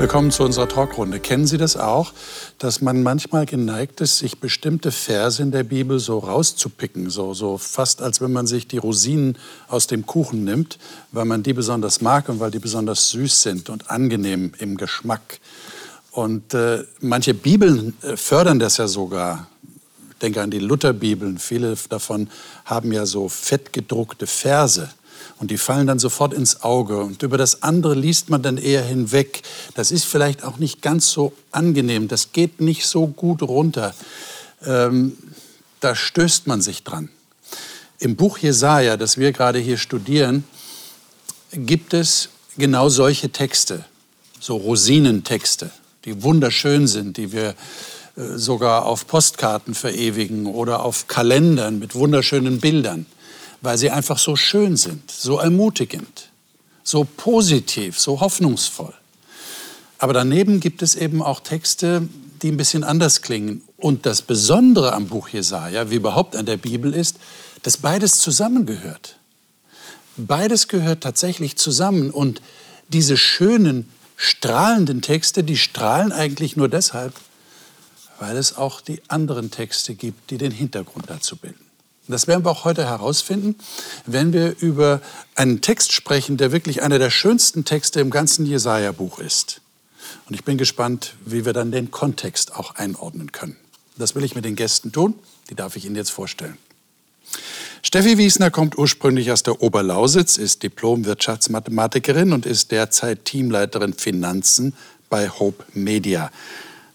Willkommen zu unserer Talkrunde. Kennen Sie das auch, dass man manchmal geneigt ist, sich bestimmte Verse in der Bibel so rauszupicken, so, so fast als wenn man sich die Rosinen aus dem Kuchen nimmt, weil man die besonders mag und weil die besonders süß sind und angenehm im Geschmack. Und äh, manche Bibeln äh, fördern das ja sogar. Ich denke an die Lutherbibeln. Viele davon haben ja so fettgedruckte Verse. Und die fallen dann sofort ins Auge. Und über das andere liest man dann eher hinweg. Das ist vielleicht auch nicht ganz so angenehm. Das geht nicht so gut runter. Ähm, da stößt man sich dran. Im Buch Jesaja, das wir gerade hier studieren, gibt es genau solche Texte, so Rosinentexte, die wunderschön sind, die wir äh, sogar auf Postkarten verewigen oder auf Kalendern mit wunderschönen Bildern weil sie einfach so schön sind, so ermutigend, so positiv, so hoffnungsvoll. Aber daneben gibt es eben auch Texte, die ein bisschen anders klingen. Und das Besondere am Buch Jesaja, wie überhaupt an der Bibel, ist, dass beides zusammengehört. Beides gehört tatsächlich zusammen. Und diese schönen, strahlenden Texte, die strahlen eigentlich nur deshalb, weil es auch die anderen Texte gibt, die den Hintergrund dazu bilden. Das werden wir auch heute herausfinden, wenn wir über einen Text sprechen, der wirklich einer der schönsten Texte im ganzen Jesaja-Buch ist. Und ich bin gespannt, wie wir dann den Kontext auch einordnen können. Das will ich mit den Gästen tun. Die darf ich Ihnen jetzt vorstellen. Steffi Wiesner kommt ursprünglich aus der Oberlausitz, ist Diplom-Wirtschaftsmathematikerin und ist derzeit Teamleiterin Finanzen bei Hope Media.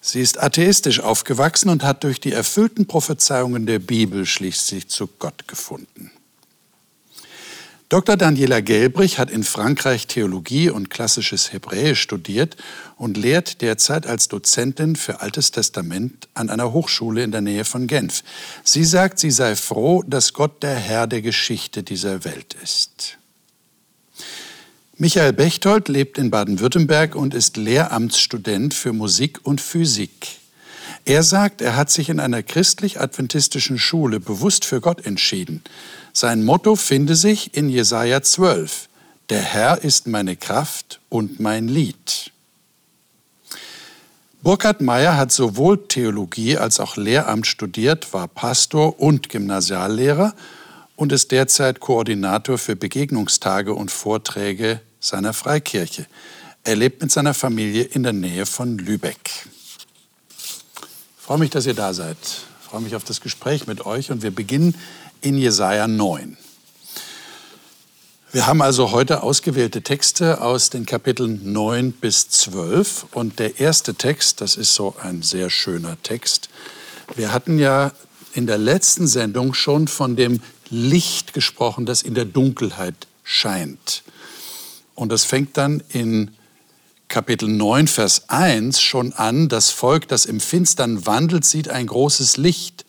Sie ist atheistisch aufgewachsen und hat durch die erfüllten Prophezeiungen der Bibel schließlich zu Gott gefunden. Dr. Daniela Gelbrich hat in Frankreich Theologie und klassisches Hebräisch studiert und lehrt derzeit als Dozentin für Altes Testament an einer Hochschule in der Nähe von Genf. Sie sagt, sie sei froh, dass Gott der Herr der Geschichte dieser Welt ist. Michael Bechtold lebt in Baden-Württemberg und ist Lehramtsstudent für Musik und Physik. Er sagt, er hat sich in einer christlich-adventistischen Schule bewusst für Gott entschieden. Sein Motto finde sich in Jesaja 12. Der Herr ist meine Kraft und mein Lied. Burkhard Meyer hat sowohl Theologie als auch Lehramt studiert, war Pastor und Gymnasiallehrer und ist derzeit Koordinator für Begegnungstage und Vorträge seiner Freikirche. Er lebt mit seiner Familie in der Nähe von Lübeck. Ich freue mich, dass ihr da seid. Ich freue mich auf das Gespräch mit euch und wir beginnen in Jesaja 9. Wir haben also heute ausgewählte Texte aus den Kapiteln 9 bis 12 und der erste Text, das ist so ein sehr schöner Text. Wir hatten ja in der letzten Sendung schon von dem Licht gesprochen, das in der Dunkelheit scheint. Und das fängt dann in Kapitel 9, Vers 1 schon an. Das Volk, das im Finstern wandelt, sieht ein großes Licht.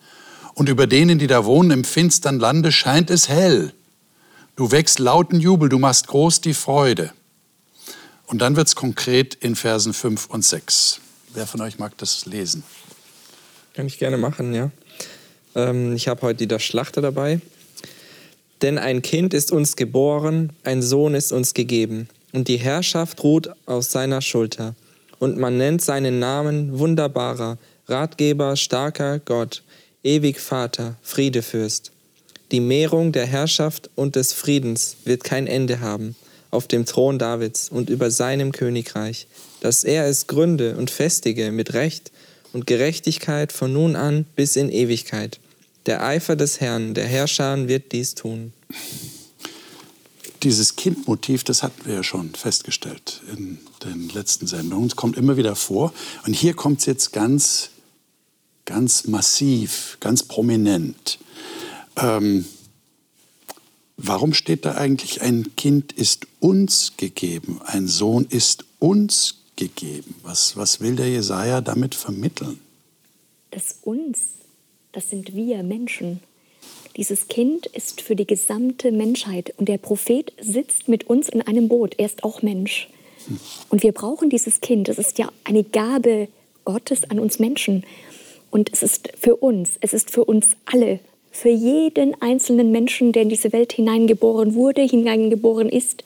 Und über denen, die da wohnen im finstern Lande, scheint es hell. Du wächst lauten Jubel, du machst groß die Freude. Und dann wird es konkret in Versen 5 und 6. Wer von euch mag das lesen? Kann ich gerne machen, ja. Ähm, ich habe heute die Schlachter dabei. Denn ein Kind ist uns geboren, ein Sohn ist uns gegeben, und die Herrschaft ruht aus seiner Schulter. Und man nennt seinen Namen wunderbarer, Ratgeber, starker Gott, ewig Vater, Friedefürst. Die Mehrung der Herrschaft und des Friedens wird kein Ende haben auf dem Thron Davids und über seinem Königreich, dass er es gründe und festige mit Recht und Gerechtigkeit von nun an bis in Ewigkeit. Der Eifer des Herrn, der Herrscher, wird dies tun. Dieses Kindmotiv, das hatten wir ja schon festgestellt in den letzten Sendungen. Es kommt immer wieder vor. Und hier kommt es jetzt ganz, ganz massiv, ganz prominent. Ähm, warum steht da eigentlich, ein Kind ist uns gegeben, ein Sohn ist uns gegeben? Was, was will der Jesaja damit vermitteln? Das uns das sind wir Menschen. Dieses Kind ist für die gesamte Menschheit und der Prophet sitzt mit uns in einem Boot. Er ist auch Mensch. Und wir brauchen dieses Kind. Es ist ja eine Gabe Gottes an uns Menschen. Und es ist für uns, es ist für uns alle, für jeden einzelnen Menschen, der in diese Welt hineingeboren wurde, hineingeboren ist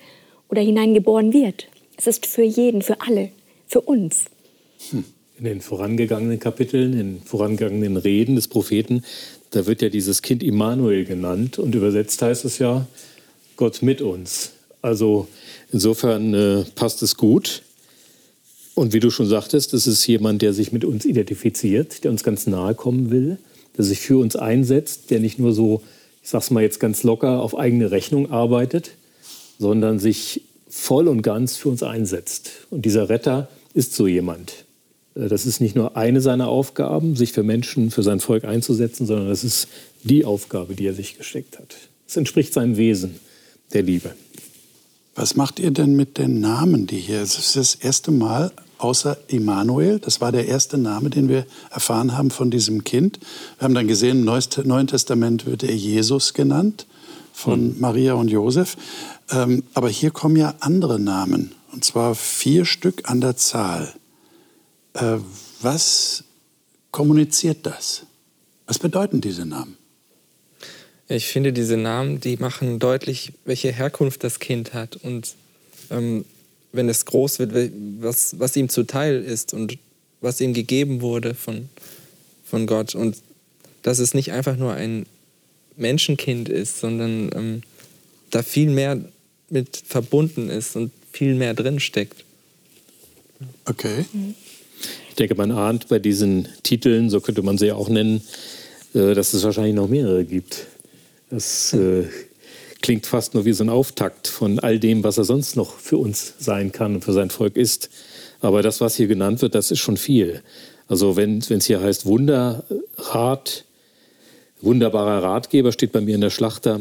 oder hineingeboren wird. Es ist für jeden, für alle. für uns. In den vorangegangenen Kapiteln, in den vorangegangenen Reden des Propheten, da wird ja dieses Kind Immanuel genannt und übersetzt heißt es ja Gott mit uns. Also insofern äh, passt es gut. Und wie du schon sagtest, das ist jemand, der sich mit uns identifiziert, der uns ganz nahe kommen will, der sich für uns einsetzt, der nicht nur so, ich sag's mal jetzt ganz locker, auf eigene Rechnung arbeitet, sondern sich voll und ganz für uns einsetzt. Und dieser Retter ist so jemand. Äh, das ist nicht nur eine seiner Aufgaben, sich für Menschen, für sein Volk einzusetzen, sondern das ist die Aufgabe, die er sich gesteckt hat. Es entspricht seinem Wesen der Liebe. Was macht ihr denn mit den Namen, die hier? Es ist das erste Mal außer Immanuel. Das war der erste Name, den wir erfahren haben von diesem Kind. Wir haben dann gesehen, im Neuen Testament wird er Jesus genannt von hm. Maria und Josef. Ähm, aber hier kommen ja andere Namen, und zwar vier Stück an der Zahl. Äh, was kommuniziert das? Was bedeuten diese Namen? Ich finde, diese Namen, die machen deutlich, welche Herkunft das Kind hat und ähm, wenn es groß wird, was, was ihm zuteil ist und was ihm gegeben wurde von, von Gott. Und dass es nicht einfach nur ein Menschenkind ist, sondern ähm, da viel mehr mit verbunden ist und viel mehr drin steckt. Okay. Ich denke, man ahnt bei diesen Titeln, so könnte man sie ja auch nennen, äh, dass es wahrscheinlich noch mehrere gibt. Das äh, klingt fast nur wie so ein Auftakt von all dem, was er sonst noch für uns sein kann und für sein Volk ist. Aber das, was hier genannt wird, das ist schon viel. Also wenn es hier heißt Wunderrat, wunderbarer Ratgeber, steht bei mir in der Schlachter.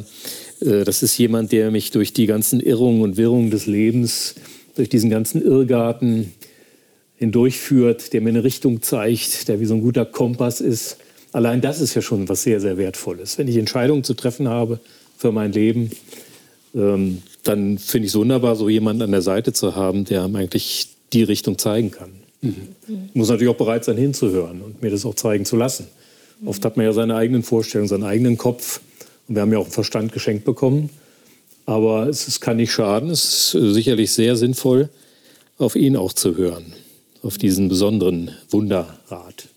Äh, das ist jemand, der mich durch die ganzen Irrungen und Wirrungen des Lebens, durch diesen ganzen Irrgarten hindurchführt, der mir eine Richtung zeigt, der wie so ein guter Kompass ist. Allein das ist ja schon was sehr, sehr Wertvolles. Wenn ich Entscheidungen zu treffen habe, für mein Leben, ähm, dann finde ich es wunderbar, so jemanden an der Seite zu haben, der einem eigentlich die Richtung zeigen kann. Mhm. Ich muss natürlich auch bereit sein, hinzuhören und mir das auch zeigen zu lassen. Mhm. Oft hat man ja seine eigenen Vorstellungen, seinen eigenen Kopf. Und wir haben ja auch einen Verstand geschenkt bekommen. Aber es, es kann nicht schaden. Es ist sicherlich sehr sinnvoll, auf ihn auch zu hören. Auf diesen besonderen Wunderrat.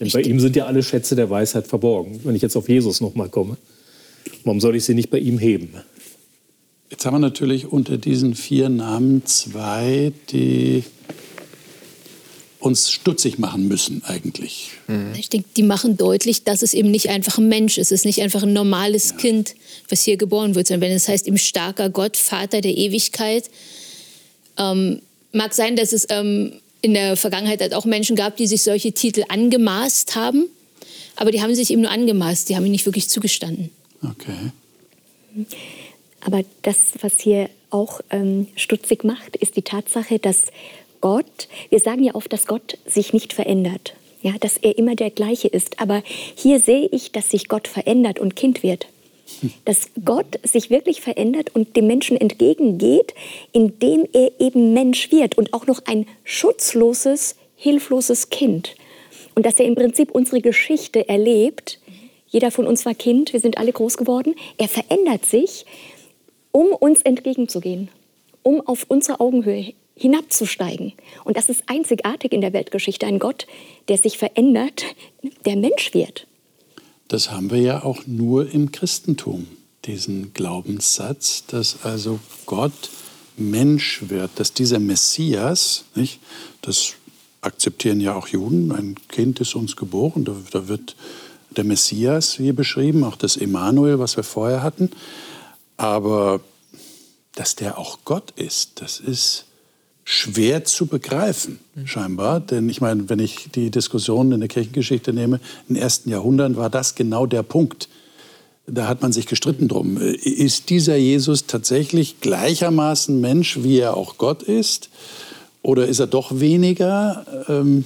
Denn bei ihm sind ja alle Schätze der Weisheit verborgen. Wenn ich jetzt auf Jesus nochmal komme. Warum soll ich sie nicht bei ihm heben? Jetzt haben wir natürlich unter diesen vier Namen zwei, die uns stutzig machen müssen eigentlich. Mhm. Ich denke, die machen deutlich, dass es eben nicht einfach ein Mensch ist. Es ist nicht einfach ein normales ja. Kind, was hier geboren wird, sondern wenn es heißt, im starker Gott, Vater der Ewigkeit. Ähm, mag sein, dass es ähm, in der Vergangenheit halt auch Menschen gab, die sich solche Titel angemaßt haben, aber die haben sich eben nur angemaßt, die haben ihn nicht wirklich zugestanden. Okay. Aber das, was hier auch ähm, stutzig macht, ist die Tatsache, dass Gott, wir sagen ja oft, dass Gott sich nicht verändert, ja, dass er immer der gleiche ist. Aber hier sehe ich, dass sich Gott verändert und Kind wird. Dass Gott sich wirklich verändert und dem Menschen entgegengeht, indem er eben Mensch wird und auch noch ein schutzloses, hilfloses Kind. Und dass er im Prinzip unsere Geschichte erlebt jeder von uns war Kind, wir sind alle groß geworden. Er verändert sich, um uns entgegenzugehen, um auf unsere Augenhöhe hinabzusteigen. Und das ist einzigartig in der Weltgeschichte. Ein Gott, der sich verändert, der Mensch wird. Das haben wir ja auch nur im Christentum, diesen Glaubenssatz, dass also Gott Mensch wird, dass dieser Messias, nicht, das akzeptieren ja auch Juden, ein Kind ist uns geboren, da, wird der Messias hier beschrieben, auch das Emanuel, was wir vorher hatten. Aber dass der auch Gott ist, das ist schwer zu begreifen, scheinbar. Denn ich meine, wenn ich die Diskussion in der Kirchengeschichte nehme, in den ersten Jahrhunderten war das genau der Punkt. Da hat man sich gestritten drum. Ist dieser Jesus tatsächlich gleichermaßen Mensch, wie er auch Gott ist? Oder ist er doch weniger? Ähm,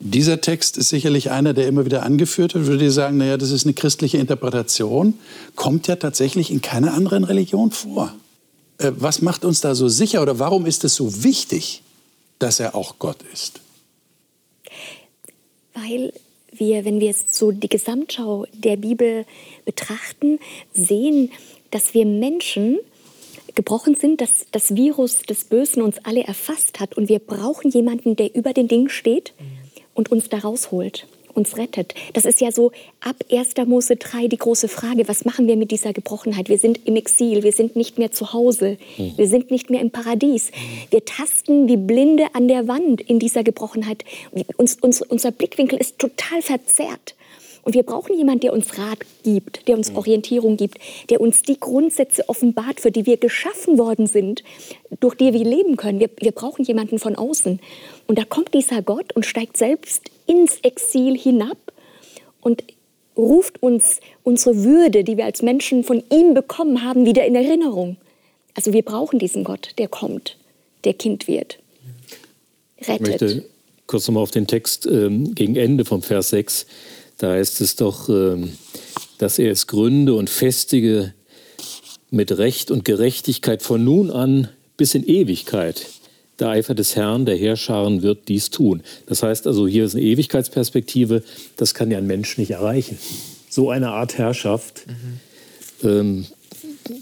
dieser Text ist sicherlich einer, der immer wieder angeführt wird. Würde ich sagen, naja, das ist eine christliche Interpretation, kommt ja tatsächlich in keiner anderen Religion vor. Äh, was macht uns da so sicher oder warum ist es so wichtig, dass er auch Gott ist? Weil wir, wenn wir so die Gesamtschau der Bibel betrachten, sehen, dass wir Menschen gebrochen sind, dass das Virus des Bösen uns alle erfasst hat und wir brauchen jemanden, der über den Dingen steht und uns da rausholt, uns rettet. Das ist ja so ab 1. Mose 3 die große Frage, was machen wir mit dieser Gebrochenheit? Wir sind im Exil, wir sind nicht mehr zu Hause, wir sind nicht mehr im Paradies. Wir tasten wie Blinde an der Wand in dieser Gebrochenheit. Uns, uns, unser Blickwinkel ist total verzerrt. Und wir brauchen jemanden, der uns Rat gibt, der uns Orientierung gibt, der uns die Grundsätze offenbart, für die wir geschaffen worden sind, durch die wir leben können. Wir, wir brauchen jemanden von außen. Und da kommt dieser Gott und steigt selbst ins Exil hinab und ruft uns unsere Würde, die wir als Menschen von ihm bekommen haben, wieder in Erinnerung. Also wir brauchen diesen Gott, der kommt, der Kind wird, rettet. Ich möchte kurz nochmal auf den Text ähm, gegen Ende vom Vers 6 da heißt es doch, ähm, dass er es gründe und festige mit Recht und Gerechtigkeit von nun an bis in Ewigkeit. Der Eifer des Herrn, der Heerscharen, wird dies tun. Das heißt also, hier ist eine Ewigkeitsperspektive, das kann ja ein Mensch nicht erreichen. So eine Art Herrschaft, mhm. ähm,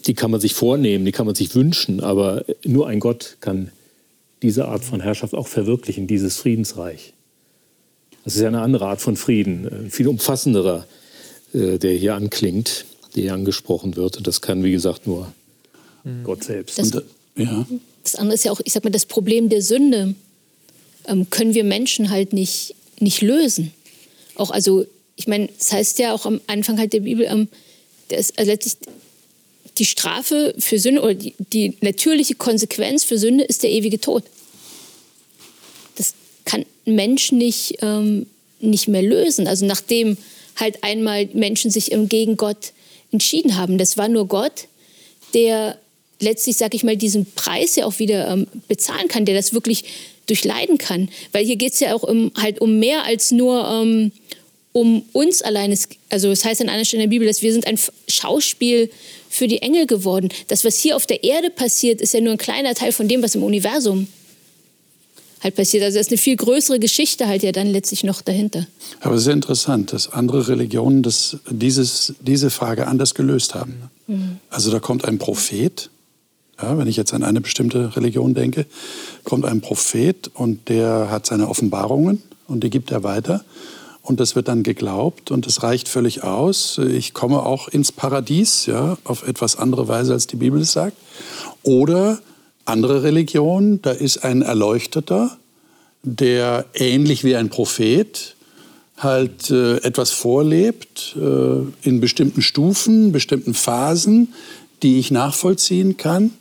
die kann man sich vornehmen, die kann man sich wünschen, aber nur ein Gott kann diese Art von Herrschaft auch verwirklichen, dieses Friedensreich. Das ist ja eine andere Art von Frieden, ein äh, viel umfassenderer, äh, der hier anklingt, der hier angesprochen wird. Und das kann, wie gesagt, nur mhm. Gott selbst. Das, Und, äh, ja. das andere ist ja auch, ich sag mal, das Problem der Sünde ähm, können wir Menschen halt nicht, nicht lösen. Auch also, ich meine, das heißt ja auch am Anfang halt der Bibel, ähm, das, also letztlich die Strafe für Sünde oder die, die natürliche Konsequenz für Sünde ist der ewige Tod kann ein Mensch nicht, ähm, nicht mehr lösen. Also nachdem halt einmal Menschen sich gegen Gott entschieden haben. Das war nur Gott, der letztlich, sag ich mal, diesen Preis ja auch wieder ähm, bezahlen kann, der das wirklich durchleiden kann. Weil hier geht es ja auch um, halt um mehr als nur ähm, um uns allein. Also es heißt an einer Stelle in der Bibel, dass wir sind ein Schauspiel für die Engel geworden. Das, was hier auf der Erde passiert, ist ja nur ein kleiner Teil von dem, was im Universum halt passiert. Also es ist eine viel größere Geschichte halt ja dann letztlich noch dahinter. Aber sehr interessant, dass andere Religionen das, dieses, diese Frage anders gelöst haben. Mhm. Also da kommt ein Prophet, ja, wenn ich jetzt an eine bestimmte Religion denke, kommt ein Prophet und der hat seine Offenbarungen und die gibt er weiter. Und das wird dann geglaubt und es reicht völlig aus. Ich komme auch ins Paradies, ja, auf etwas andere Weise, als die Bibel es sagt. Oder andere Religionen, da ist ein Erleuchteter, der ähnlich wie ein Prophet halt äh, etwas vorlebt äh, in bestimmten Stufen, bestimmten Phasen, die ich nachvollziehen kann.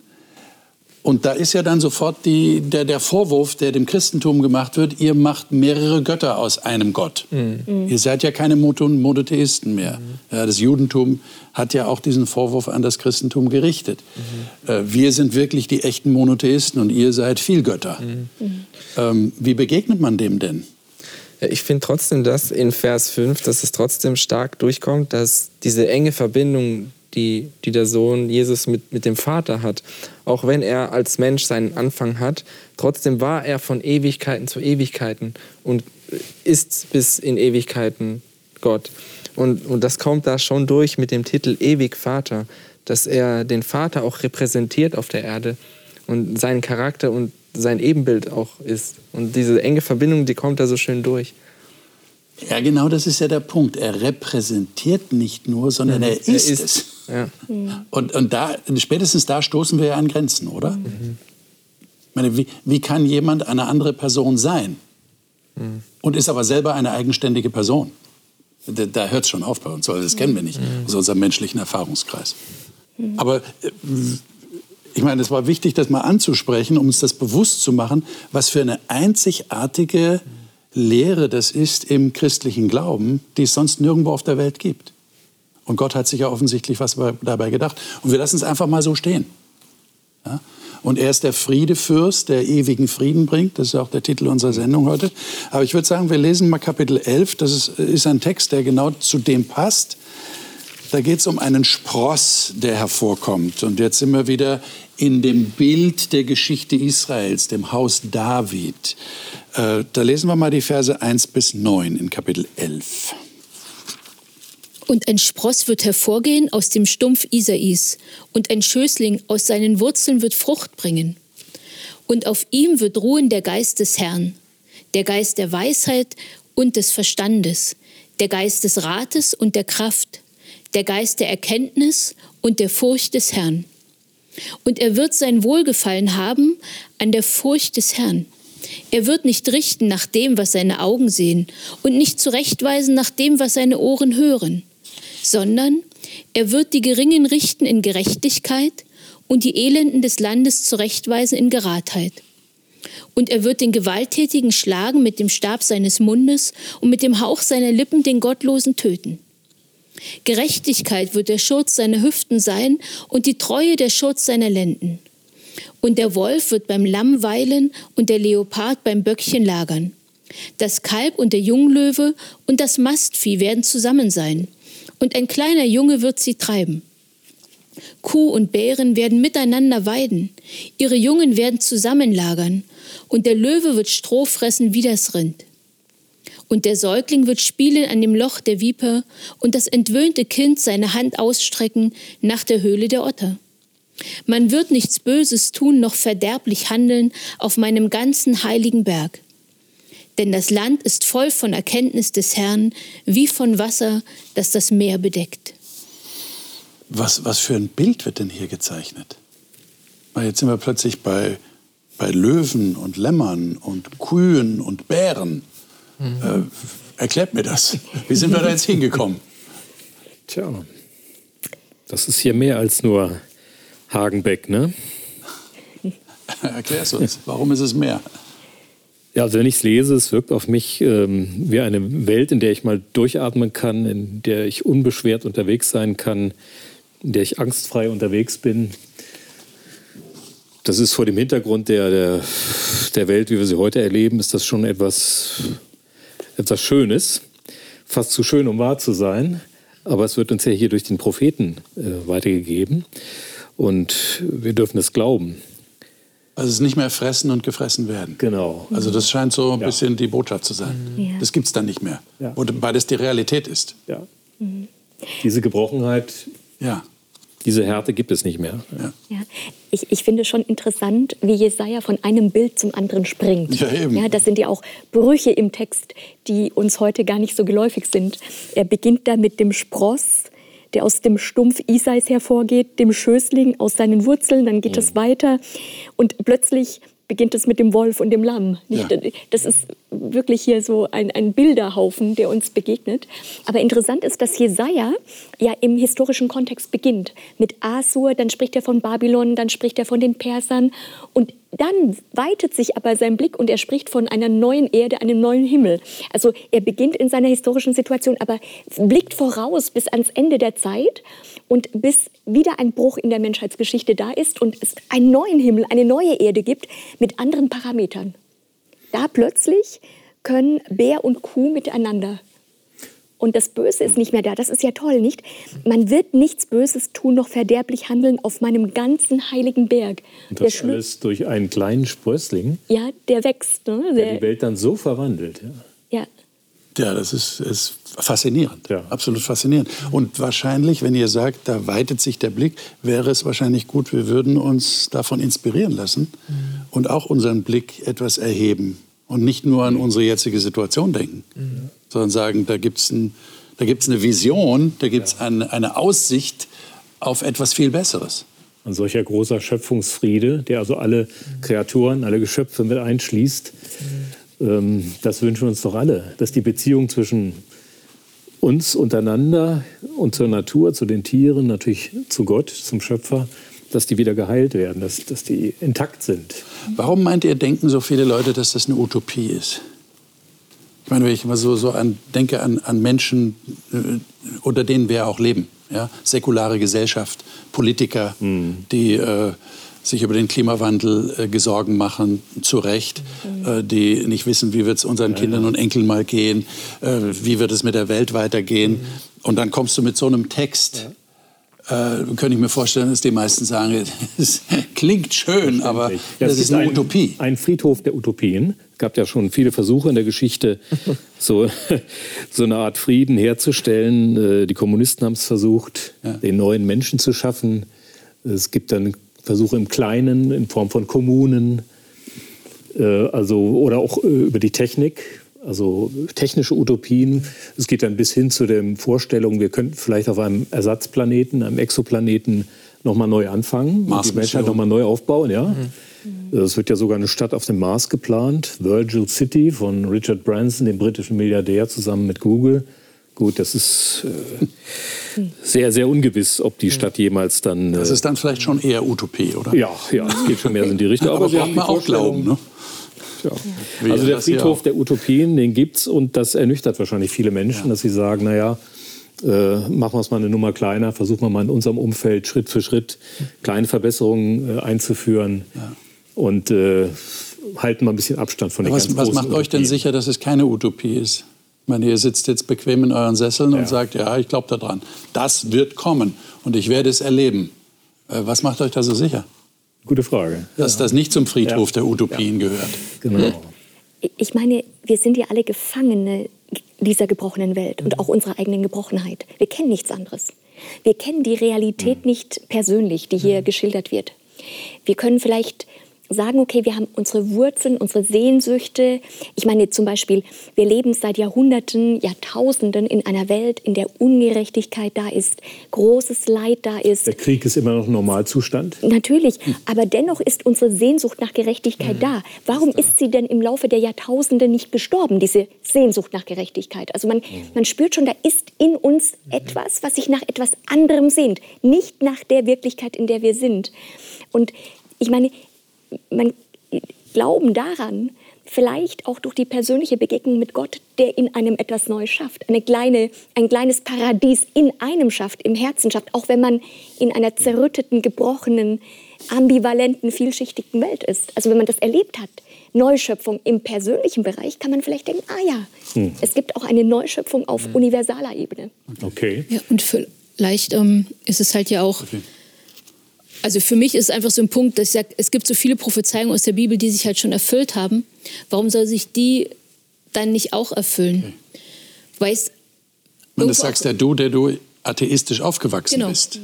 Und da ist ja dann sofort die, der, der Vorwurf, der dem Christentum gemacht wird, ihr macht mehrere Götter aus einem Gott. Mhm. Ihr seid ja keine Monotheisten mehr. Mhm. Ja, das Judentum hat ja auch diesen Vorwurf an das Christentum gerichtet. Mhm. Äh, wir sind wirklich die echten Monotheisten und ihr seid Vielgötter. Mhm. Ähm, wie begegnet man dem denn? Ich finde trotzdem, dass in Vers 5, dass es trotzdem stark durchkommt, dass diese enge Verbindung die, die der Sohn Jesus mit, mit dem Vater hat. Auch wenn er als Mensch seinen Anfang hat, trotzdem war er von Ewigkeiten zu Ewigkeiten und ist bis in Ewigkeiten Gott. Und, und das kommt da schon durch mit dem Titel Ewig Vater, dass er den Vater auch repräsentiert auf der Erde und seinen Charakter und sein Ebenbild auch ist. Und diese enge Verbindung, die kommt da so schön durch. Ja, genau das ist ja der Punkt. Er repräsentiert nicht nur, sondern mhm. er, ist er, ist es. Ja. Und, und da, spätestens da stoßen wir ja an Grenzen, oder? Mhm. Ich meine, wie, wie kann jemand eine andere Person sein mhm. und ist aber selber eine eigenständige Person? Da, da hört es schon auf bei uns, also das kennen wir nicht mhm. aus unserem menschlichen Erfahrungskreis. Mhm. Aber äh, ich meine, es war wichtig, das mal anzusprechen, um uns das bewusst zu machen, was für eine einzigartige Lehre das ist im christlichen Glauben, die es sonst nirgendwo auf der Welt gibt. Und Gott hat sich ja offensichtlich was dabei gedacht. Und wir lassen es einfach mal so stehen. Ja? Und er ist der Friedefürst, der ewigen Frieden bringt. Das ist auch der Titel unserer Sendung heute. Aber ich würde sagen, wir lesen mal Kapitel 11. Das ist, ist ein Text, der genau zu dem passt. Da geht es um einen Spross, der hervorkommt. Und jetzt sind wir wieder in dem Bild der Geschichte Israels, dem Haus David. Äh, da lesen wir mal die Verse 1 bis 9 in Kapitel 11. Und ein Spross wird hervorgehen aus dem Stumpf Isais, und ein Schößling aus seinen Wurzeln wird Frucht bringen. Und auf ihm wird ruhen der Geist des Herrn, der Geist der Weisheit und des Verstandes, der Geist des Rates und der Kraft, der Geist der Erkenntnis und der Furcht des Herrn. Und er wird sein Wohlgefallen haben an der Furcht des Herrn. Er wird nicht richten nach dem, was seine Augen sehen, und nicht zurechtweisen nach dem, was seine Ohren hören sondern er wird die Geringen richten in Gerechtigkeit und die Elenden des Landes zurechtweisen in Geradheit. Und er wird den Gewalttätigen schlagen mit dem Stab seines Mundes und mit dem Hauch seiner Lippen den Gottlosen töten. Gerechtigkeit wird der Schutz seiner Hüften sein und die Treue der Schutz seiner Lenden. Und der Wolf wird beim Lamm weilen und der Leopard beim Böckchen lagern. Das Kalb und der Junglöwe und das Mastvieh werden zusammen sein und ein kleiner Junge wird sie treiben. Kuh und Bären werden miteinander weiden, ihre Jungen werden zusammenlagern, und der Löwe wird Stroh fressen wie das Rind. Und der Säugling wird spielen an dem Loch der Viper, und das entwöhnte Kind seine Hand ausstrecken nach der Höhle der Otter. Man wird nichts Böses tun noch verderblich handeln auf meinem ganzen heiligen Berg denn das Land ist voll von Erkenntnis des Herrn, wie von Wasser, das das Meer bedeckt. Was, was für ein Bild wird denn hier gezeichnet? Jetzt sind wir plötzlich bei, bei Löwen und Lämmern und Kühen und Bären. Äh, erklärt mir das. Wie sind wir da jetzt hingekommen? Tja, das ist hier mehr als nur Hagenbeck, ne? Erklär's uns. Warum ist es mehr? Ja, also wenn ich es lese, es wirkt auf mich ähm, wie eine Welt, in der ich mal durchatmen kann, in der ich unbeschwert unterwegs sein kann, in der ich angstfrei unterwegs bin. Das ist vor dem Hintergrund der, der, der Welt, wie wir sie heute erleben, ist das schon etwas, etwas Schönes. Fast zu schön, um wahr zu sein. Aber es wird uns ja hier durch den Propheten äh, weitergegeben. Und wir dürfen es glauben. Also es ist nicht mehr fressen und gefressen werden. Genau. Also das scheint so ein ja. bisschen die Botschaft zu sein. Ja. Das gibt es dann nicht mehr. Ja. Weil das die Realität ist. Ja. Mhm. Diese Gebrochenheit, ja. Diese Härte gibt es nicht mehr. Ja. ja. Ich, ich finde schon interessant, wie Jesaja von einem Bild zum anderen springt. Ja, eben. Ja, das sind ja auch Brüche im Text, die uns heute gar nicht so geläufig sind. Er beginnt da mit dem Spross, der aus dem Stumpf Isais hervorgeht, dem Schößling aus seinen Wurzeln, dann geht es mhm. weiter und plötzlich beginnt es mit dem Wolf und dem Lamm. Ja. Das ist wirklich hier so ein, ein Bilderhaufen, der uns begegnet. Aber interessant ist, dass Jesaja ja im historischen Kontext beginnt. Mit Asur, dann spricht er von Babylon, dann spricht er von den Persern. Und dann weitet sich aber sein Blick und er spricht von einer neuen Erde, einem neuen Himmel. Also er beginnt in seiner historischen Situation, aber blickt voraus bis ans Ende der Zeit und bis wieder ein Bruch in der Menschheitsgeschichte da ist und es einen neuen Himmel, eine neue Erde gibt mit anderen Parametern. Da plötzlich können Bär und Kuh miteinander. Und das Böse ist nicht mehr da. Das ist ja toll, nicht? Man wird nichts Böses tun, noch verderblich handeln auf meinem ganzen heiligen Berg. Und das alles durch einen kleinen Sprössling? Ja, der wächst. Ne? Der, der die Welt dann so verwandelt. Ja. ja. Ja, das ist, ist faszinierend, ja. absolut faszinierend. Und wahrscheinlich, wenn ihr sagt, da weitet sich der Blick, wäre es wahrscheinlich gut, wir würden uns davon inspirieren lassen mhm. und auch unseren Blick etwas erheben und nicht nur an unsere jetzige Situation denken, mhm. sondern sagen, da gibt es ein, eine Vision, da gibt es ja. eine, eine Aussicht auf etwas viel Besseres. Ein solcher großer Schöpfungsfriede, der also alle mhm. Kreaturen, alle Geschöpfe mit einschließt. Mhm ähm, das wünschen wir uns doch alle, dass die Beziehung zwischen uns untereinander und zur Natur, zu den Tieren, natürlich zu Gott, zum Schöpfer, dass die wieder geheilt werden, dass, dass die intakt sind. Warum meint ihr, denken so viele Leute, dass das eine Utopie ist? Ich meine, wenn ich mal so, so an, denke an, an Menschen, äh, unter denen wir auch leben, ja? säkulare Gesellschaft, Politiker, mhm. die äh, sich über den Klimawandel äh, Gesorgen machen, zu Recht, mhm. äh, die nicht wissen, wie wird es unseren ja, Kindern ja. und Enkeln mal gehen, äh, wie wird es mit der Welt weitergehen. Mhm. Und dann kommst du mit so einem Text. Ja. Äh, könnte ich mir vorstellen, dass die meisten sagen, es klingt schön, aber ja, das, ist, eine ein, Utopie. Ein Friedhof der Utopien. gab ja schon viele Versuche in der Geschichte, so, so eine Art Frieden herzustellen. Äh, die Kommunisten haben es versucht, ja. den neuen Menschen zu schaffen. Es gibt dann Versuche im Kleinen in Form von Kommunen, äh, also, oder auch äh, über die Technik, also technische Utopien. Es geht dann bis hin zu der Vorstellung, wir könnten vielleicht auf einem Ersatzplaneten, einem Exoplaneten nochmal neu anfangen, die Menschheit nochmal neu aufbauen. Ja? Mhm. Es wird ja sogar eine Stadt auf dem Mars geplant, Virgil City von Richard Branson, dem britischen Milliardär, zusammen mit Google. Gut, das ist äh, sehr, sehr ungewiss, ob die Stadt jemals dann. Äh, das ist dann vielleicht schon eher Utopie, oder? Ja, ja, es geht schon mehr in die Richtung. Aber, aber wir haben man auch glauben, ne? Ja. Also der Friedhof der Utopien, den gibt es und das ernüchtert wahrscheinlich viele Menschen, ja. dass sie sagen, naja, äh, machen wir es mal eine Nummer kleiner, versuchen wir mal in unserem Umfeld Schritt für Schritt kleine Verbesserungen äh, einzuführen und äh, halten mal ein bisschen Abstand von den was, ganz Was macht euch denn sicher, dass es keine Utopie ist? Ich meine, ihr sitzt jetzt bequem in euren Sesseln und sagt, ja, ich glaube daran. Das wird kommen und ich werde es erleben. Äh, was macht euch da so sicher? Gute Frage. Dass ja. das nicht zum Friedhof der Utopien gehört. Genau. Ich meine, wir sind ja alle Gefangene dieser gebrochenen Welt und auch unserer eigenen Gebrochenheit. Wir kennen nichts anderes. Wir kennen die Realität mhm. nicht persönlich, die hier mhm. geschildert wird. Wir können vielleicht sagen, okay, wir haben unsere Wurzeln, unsere Sehnsüchte. Ich meine zum Beispiel, wir leben seit Jahrhunderten, Jahrtausenden in einer Welt, in der Ungerechtigkeit da ist, großes Leid da ist. Der Krieg ist immer noch Normalzustand? Natürlich, aber dennoch ist unsere Sehnsucht nach Gerechtigkeit da. Warum ist sie denn im Laufe der Jahrtausende nicht gestorben, diese Sehnsucht nach Gerechtigkeit? Also man, man spürt schon, da ist in uns etwas, was sich nach etwas anderem sehnt, nicht nach der Wirklichkeit, in der wir sind. Und ich meine, man glauben daran, vielleicht auch durch die persönliche Begegnung mit Gott, der in einem etwas Neues schafft, eine kleine, ein kleines Paradies in einem schafft, im Herzen schafft, auch wenn man in einer zerrütteten, gebrochenen, ambivalenten, vielschichtigen Welt ist. Also wenn man das erlebt hat, Neuschöpfung im persönlichen Bereich, kann man vielleicht denken, ah ja, hm. es gibt auch eine Neuschöpfung auf hm. universaler Ebene. Okay. Ja, und vielleicht ähm, ist es halt ja auch... Okay also für mich ist einfach so ein Punkt, dass ich sage, es gibt so viele Prophezeiungen aus der Bibel, die sich halt schon erfüllt haben. Warum soll sich die dann nicht auch erfüllen? Okay. Weil es Und das sagst ja du, der du atheistisch aufgewachsen genau. bist.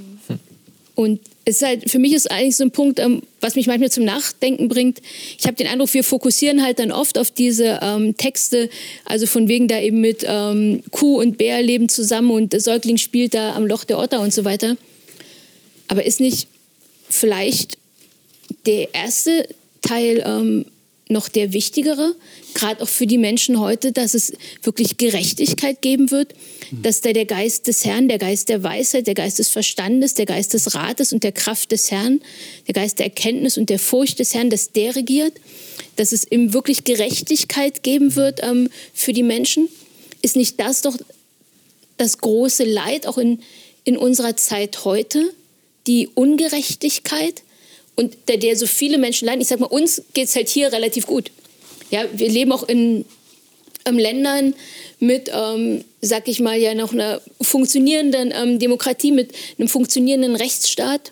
Und es ist halt, für mich ist eigentlich so ein Punkt, ähm, was mich manchmal zum Nachdenken bringt. Ich habe den Eindruck, wir fokussieren halt dann oft auf diese ähm, Texte, also von wegen da eben mit ähm, Kuh und Bär leben zusammen und der Säugling spielt da am Loch der Otter und so weiter. Aber ist nicht vielleicht der erste Teil ähm, noch der wichtigere, gerade auch für die Menschen heute, dass es wirklich Gerechtigkeit geben wird, dass da der Geist des Herrn, der Geist der Weisheit, der Geist des Verstandes, der Geist des Rates und der Kraft des Herrn, der Geist der Erkenntnis und der Furcht des Herrn, dass der regiert, dass es ihm wirklich Gerechtigkeit geben wird ähm, für die Menschen. Ist nicht das doch das große Leid auch in, in unserer Zeit heute? Die Ungerechtigkeit und der, der so viele Menschen leiden. Ich sag mal, uns geht es halt hier relativ gut. Ja, wir leben auch in ähm, Ländern mit, ähm, sag ich mal, ja noch einer funktionierenden ähm, Demokratie, mit einem funktionierenden Rechtsstaat,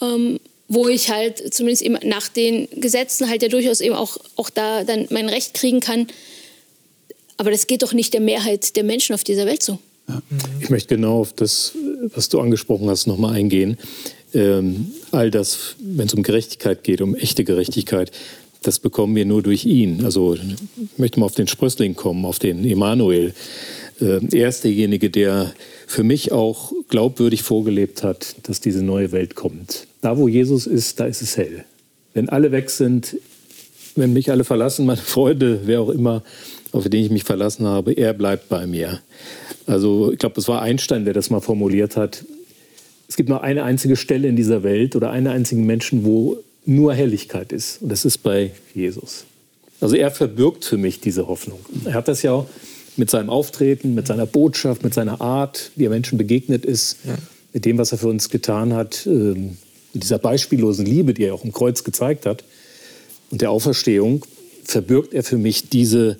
ähm, wo ich halt zumindest eben nach den Gesetzen halt ja durchaus eben auch, auch da dann mein Recht kriegen kann. Aber das geht doch nicht der Mehrheit der Menschen auf dieser Welt so. Ja. Ich möchte genau auf das, was du angesprochen hast, nochmal eingehen. Ähm, all das, wenn es um Gerechtigkeit geht, um echte Gerechtigkeit, das bekommen wir nur durch ihn. Also ich möchte mal auf den Sprössling kommen, auf den Emanuel. Äh, er ist derjenige, der für mich auch glaubwürdig vorgelebt hat, dass diese neue Welt kommt. Da, wo Jesus ist, da ist es hell. Wenn alle weg sind, wenn mich alle verlassen, meine Freunde, wer auch immer, auf den ich mich verlassen habe, er bleibt bei mir. Also ich glaube, das war Einstein, der das mal formuliert hat. Es gibt nur eine einzige Stelle in dieser Welt oder einen einzigen Menschen, wo nur Helligkeit ist. Und das ist bei Jesus. Also er verbirgt für mich diese Hoffnung. Er hat das ja auch mit seinem Auftreten, mit seiner Botschaft, mit seiner Art, wie er Menschen begegnet ist, ja. mit dem, was er für uns getan hat, ähm, mit dieser beispiellosen Liebe, die er auch im Kreuz gezeigt hat und der Auferstehung, verbirgt er für mich diese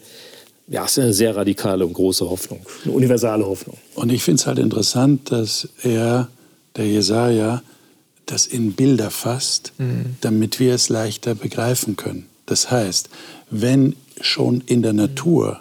ja, es ist eine sehr radikale und große Hoffnung, eine universale Hoffnung. Und ich finde es halt interessant, dass er, der Jesaja, das in Bilder fasst, mhm. damit wir es leichter begreifen können. Das heißt, wenn schon in der Natur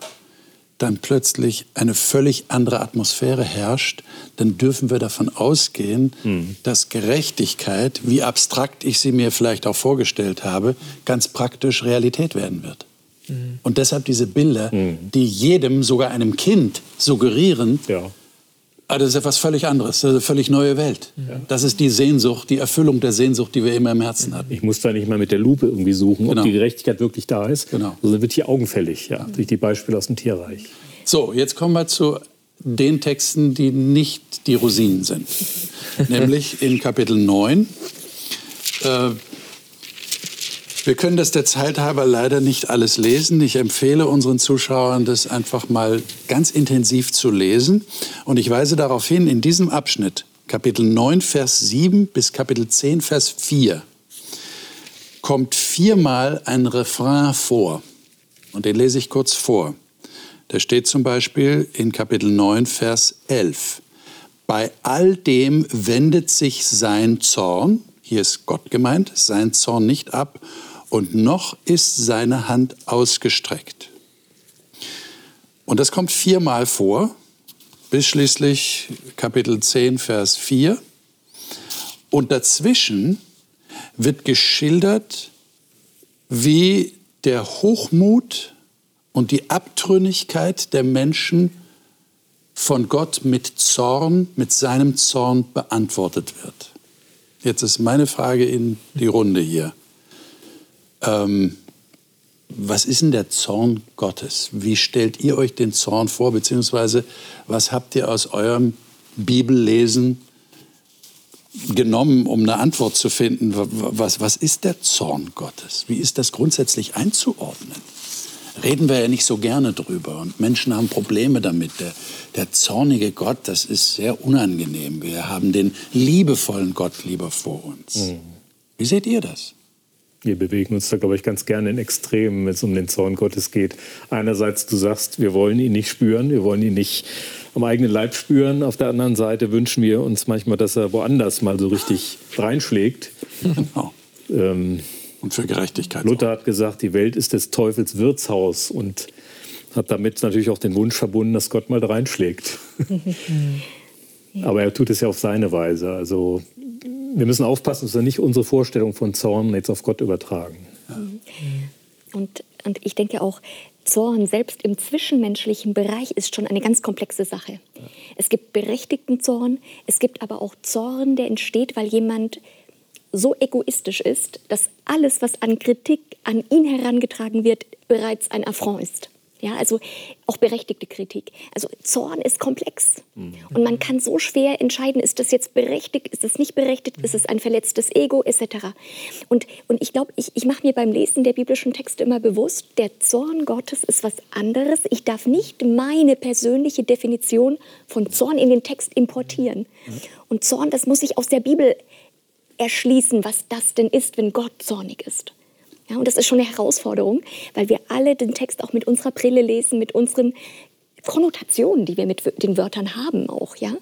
dann plötzlich eine völlig andere Atmosphäre herrscht, dann dürfen wir davon ausgehen, mhm. dass Gerechtigkeit, wie abstrakt ich sie mir vielleicht auch vorgestellt habe, ganz praktisch Realität werden wird. Mhm. Und deshalb diese Bilder, mhm. die jedem, sogar einem Kind, suggerieren, ja. Ah, das ist etwas völlig anderes, das ist eine völlig neue Welt. Ja. Das ist die Sehnsucht, die Erfüllung der Sehnsucht, die wir immer im Herzen hatten. Ich muss da nicht mal mit der Lupe irgendwie suchen, genau. ob die Gerechtigkeit wirklich da ist. Genau. Also wird hier augenfällig, ja, durch die Beispiele aus dem Tierreich. So, jetzt kommen wir zu den Texten, die nicht die Rosinen sind. Nämlich in Kapitel 9. Äh, wir können das der Zeit halber leider nicht alles lesen. Ich empfehle unseren Zuschauern, das einfach mal ganz intensiv zu lesen. Und ich weise darauf hin, in diesem Abschnitt, Kapitel 9, Vers 7 bis Kapitel 10, Vers 4, kommt viermal ein Refrain vor. Und den lese ich kurz vor. Da steht zum Beispiel in Kapitel 9, Vers 11. Bei all dem wendet sich sein Zorn, hier ist Gott gemeint, sein Zorn nicht ab und noch ist seine Hand ausgestreckt. Und das kommt viermal vor, bis schließlich Kapitel 10, Vers 4. Und dazwischen wird geschildert, wie der Hochmut und die Abtrünnigkeit der Menschen von Gott mit Zorn, mit seinem Zorn beantwortet wird. Jetzt ist meine Frage in die Runde hier. Ähm, was ist denn der Zorn Gottes? Wie stellt ihr euch den Zorn vor? Beziehungsweise was habt ihr aus eurem Bibellesen genommen, um eine Antwort zu finden? Was, was ist der Zorn Gottes? Wie ist das grundsätzlich einzuordnen? Reden wir ja nicht so gerne drüber und Menschen haben Probleme damit. Der, der zornige Gott, das ist sehr unangenehm. Wir haben den liebevollen Gott lieber vor uns. Mhm. Wie seht ihr das? Wir bewegen uns da, glaube ich, ganz gerne in Extremen, wenn es um den Zorn Gottes geht. Einerseits, du sagst, wir wollen ihn nicht spüren, wir wollen ihn nicht am eigenen Leib spüren. Auf der anderen Seite wünschen wir uns manchmal, dass er woanders mal so richtig reinschlägt. Genau. Ähm, und für Gerechtigkeit. Luther hat gesagt, die Welt ist des Teufels Wirtshaus und hat damit natürlich auch den Wunsch verbunden, dass Gott mal da reinschlägt. Aber er tut es ja auf seine Weise. Also wir müssen aufpassen, dass wir nicht unsere Vorstellung von Zorn jetzt auf Gott übertragen. Und, und ich denke auch, Zorn selbst im zwischenmenschlichen Bereich ist schon eine ganz komplexe Sache. Es gibt berechtigten Zorn, es gibt aber auch Zorn, der entsteht, weil jemand so egoistisch ist, dass alles, was an Kritik an ihn herangetragen wird, bereits ein Affront ist. Ja, also auch berechtigte Kritik. Also Zorn ist komplex. Mhm. Und man kann so schwer entscheiden, ist das jetzt berechtigt, ist es nicht berechtigt, mhm. ist es ein verletztes Ego, etc. Und, und ich glaube, ich, ich mache mir beim Lesen der biblischen Texte immer bewusst, der Zorn Gottes ist was anderes. Ich darf nicht meine persönliche Definition von Zorn in den Text importieren. Mhm. Und Zorn, das muss ich aus der Bibel erschließen, was das denn ist, wenn Gott zornig ist. Ja, und das ist schon eine Herausforderung, weil wir alle den Text auch mit unserer Brille lesen, mit unseren Konnotationen, die wir mit den Wörtern haben auch. Ja? Mhm.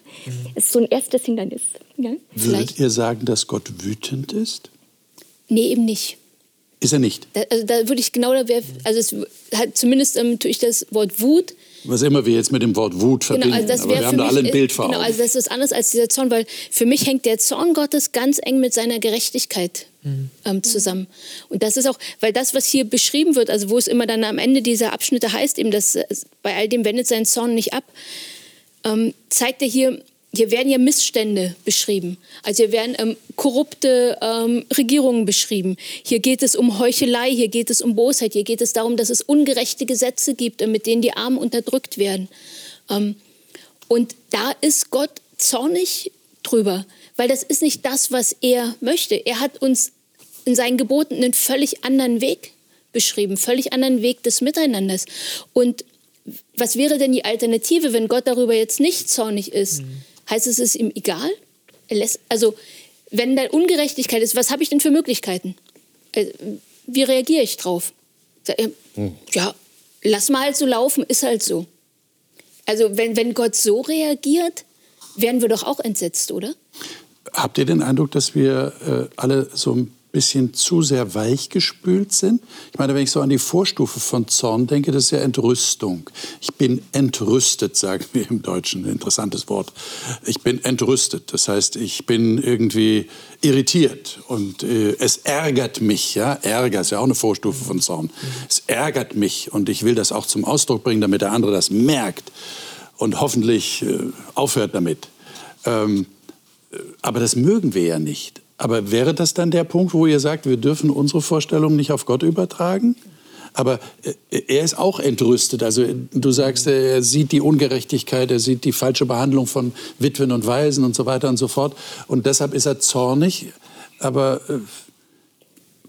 ist so ein erstes Hindernis. Ja? Würdet ihr sagen, dass Gott wütend ist? Nee, eben nicht. Ist er nicht? Da, also da würde ich genau, da wär, also es hat zumindest ähm, durch das Wort Wut was immer wir jetzt mit dem Wort Wut verbinden. Genau, also Aber wir haben da alle ein Bild vor Genau, also das ist anders als dieser Zorn, weil für mich hängt der Zorn Gottes ganz eng mit seiner Gerechtigkeit mhm. ähm, zusammen. Und das ist auch, weil das, was hier beschrieben wird, also wo es immer dann am Ende dieser Abschnitte heißt, eben, dass bei all dem wendet sein Zorn nicht ab, ähm, zeigt er hier, hier werden ja Missstände beschrieben. Also hier werden ähm, korrupte ähm, Regierungen beschrieben. Hier geht es um Heuchelei, hier geht es um Bosheit, hier geht es darum, dass es ungerechte Gesetze gibt, äh, mit denen die Armen unterdrückt werden. Ähm, und da ist Gott zornig drüber, weil das ist nicht das, was er möchte. Er hat uns in seinen Geboten einen völlig anderen Weg beschrieben, völlig anderen Weg des Miteinanders. Und was wäre denn die Alternative, wenn Gott darüber jetzt nicht zornig ist? Mhm Heißt es, es ist ihm egal? Lässt, also, wenn da Ungerechtigkeit ist, was habe ich denn für Möglichkeiten? Äh, wie reagiere ich drauf? Hm. Ja, lass mal halt so laufen, ist halt so. Also, wenn, wenn Gott so reagiert, werden wir doch auch entsetzt, oder? Habt ihr den Eindruck, dass wir äh, alle so ein bisschen zu sehr weichgespült sind. Ich meine, wenn ich so an die Vorstufe von Zorn denke, das ist ja Entrüstung. Ich bin entrüstet, sagen wir im Deutschen, ein interessantes Wort. Ich bin entrüstet, das heißt, ich bin irgendwie irritiert und äh, es ärgert mich. Ja? Ärger ist ja auch eine Vorstufe von Zorn. Es ärgert mich und ich will das auch zum Ausdruck bringen, damit der andere das merkt und hoffentlich äh, aufhört damit. Ähm, äh, aber das mögen wir ja nicht. Aber wäre das dann der Punkt, wo ihr sagt, wir dürfen unsere Vorstellungen nicht auf Gott übertragen? Aber äh, er ist auch entrüstet. Also du sagst, er sieht die Ungerechtigkeit, er sieht die falsche Behandlung von Witwen und Waisen und so weiter und so fort. Und deshalb ist er zornig. Aber äh,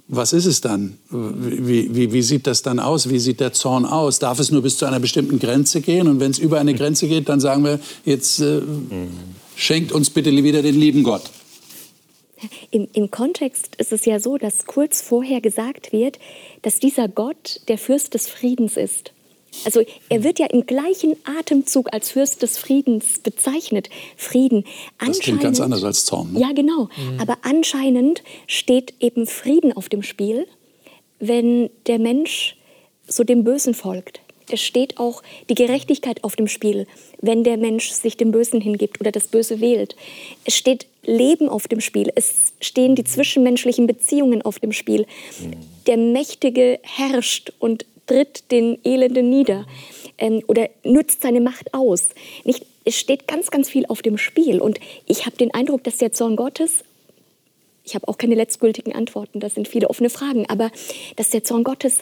was ist es dann? Wie, wie, wie, sieht das dann aus? Wie sieht der Zorn aus? Darf es nur bis zu einer bestimmten Grenze gehen? Und wenn es über eine Grenze geht, dann sagen wir, jetzt äh, schenkt uns bitte wieder den lieben Gott. Im, Im Kontext ist es ja so, dass kurz vorher gesagt wird, dass dieser Gott der Fürst des Friedens ist. Also er wird ja im gleichen Atemzug als Fürst des Friedens bezeichnet. Frieden. Das klingt ganz anders als Zorn. Ne? Ja, genau. Mhm. Aber anscheinend steht eben Frieden auf dem Spiel, wenn der Mensch so dem Bösen folgt. Es steht auch die Gerechtigkeit auf dem Spiel, wenn der Mensch sich dem Bösen hingibt oder das Böse wählt. Es steht Leben auf dem Spiel. Es stehen die zwischenmenschlichen Beziehungen auf dem Spiel. Der Mächtige herrscht und tritt den Elenden nieder ähm, oder nutzt seine Macht aus. Nicht, es steht ganz, ganz viel auf dem Spiel. Und ich habe den Eindruck, dass der Zorn Gottes ich habe auch keine letztgültigen Antworten, das sind viele offene Fragen, aber dass der Zorn Gottes